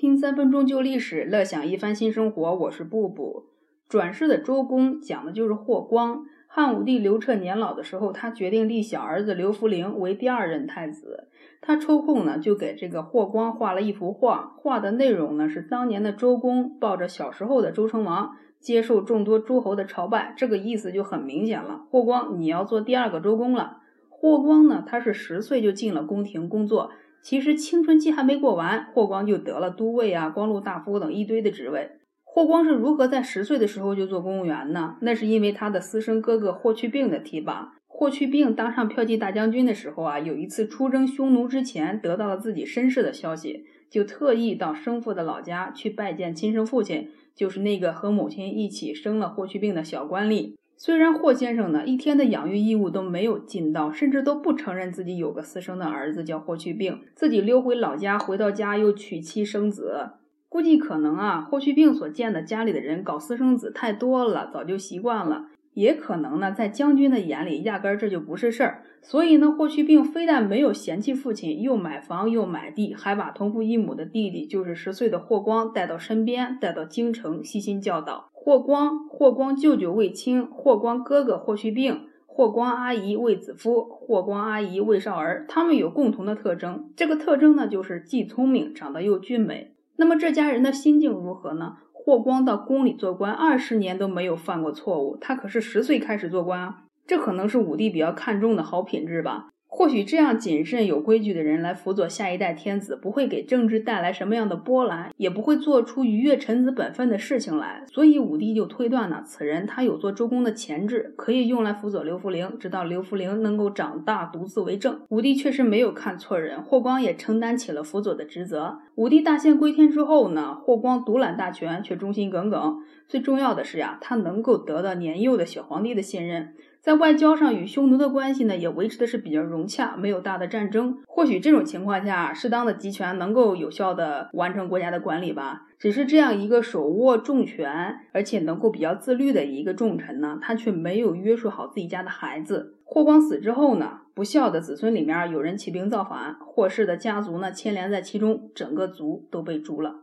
听三分钟旧历史，乐享一番新生活。我是布布。转世的周公讲的就是霍光。汉武帝刘彻年老的时候，他决定立小儿子刘弗陵为第二任太子。他抽空呢，就给这个霍光画了一幅画，画的内容呢是当年的周公抱着小时候的周成王，接受众多诸侯的朝拜。这个意思就很明显了，霍光你要做第二个周公了。霍光呢，他是十岁就进了宫廷工作。其实青春期还没过完，霍光就得了都尉啊、光禄大夫等一堆的职位。霍光是如何在十岁的时候就做公务员呢？那是因为他的私生哥哥霍去病的提拔。霍去病当上骠骑大将军的时候啊，有一次出征匈奴之前，得到了自己身世的消息，就特意到生父的老家去拜见亲生父亲，就是那个和母亲一起生了霍去病的小官吏。虽然霍先生呢一天的养育义务都没有尽到，甚至都不承认自己有个私生的儿子叫霍去病，自己溜回老家，回到家又娶妻生子。估计可能啊，霍去病所见的家里的人搞私生子太多了，早就习惯了。也可能呢，在将军的眼里，压根儿这就不是事儿。所以呢，霍去病非但没有嫌弃父亲，又买房又买地，还把同父异母的弟弟，就是十岁的霍光带到身边，带到京城，悉心教导。霍光，霍光舅舅卫青，霍光哥哥霍去病，霍光阿姨卫子夫，霍光阿姨卫少儿，他们有共同的特征。这个特征呢，就是既聪明，长得又俊美。那么这家人的心境如何呢？霍光到宫里做官二十年都没有犯过错误，他可是十岁开始做官啊，这可能是武帝比较看重的好品质吧。或许这样谨慎有规矩的人来辅佐下一代天子，不会给政治带来什么样的波澜，也不会做出逾越臣子本分的事情来。所以武帝就推断呢，此人他有做周公的潜质，可以用来辅佐刘弗陵，直到刘弗陵能够长大独自为政。武帝确实没有看错人，霍光也承担起了辅佐的职责。武帝大限归天之后呢，霍光独揽大权，却忠心耿耿。最重要的是呀，他能够得到年幼的小皇帝的信任。在外交上与匈奴的关系呢，也维持的是比较融洽，没有大的战争。或许这种情况下，适当的集权能够有效的完成国家的管理吧。只是这样一个手握重权，而且能够比较自律的一个重臣呢，他却没有约束好自己家的孩子。霍光死之后呢，不孝的子孙里面有人起兵造反，霍氏的家族呢牵连在其中，整个族都被诛了。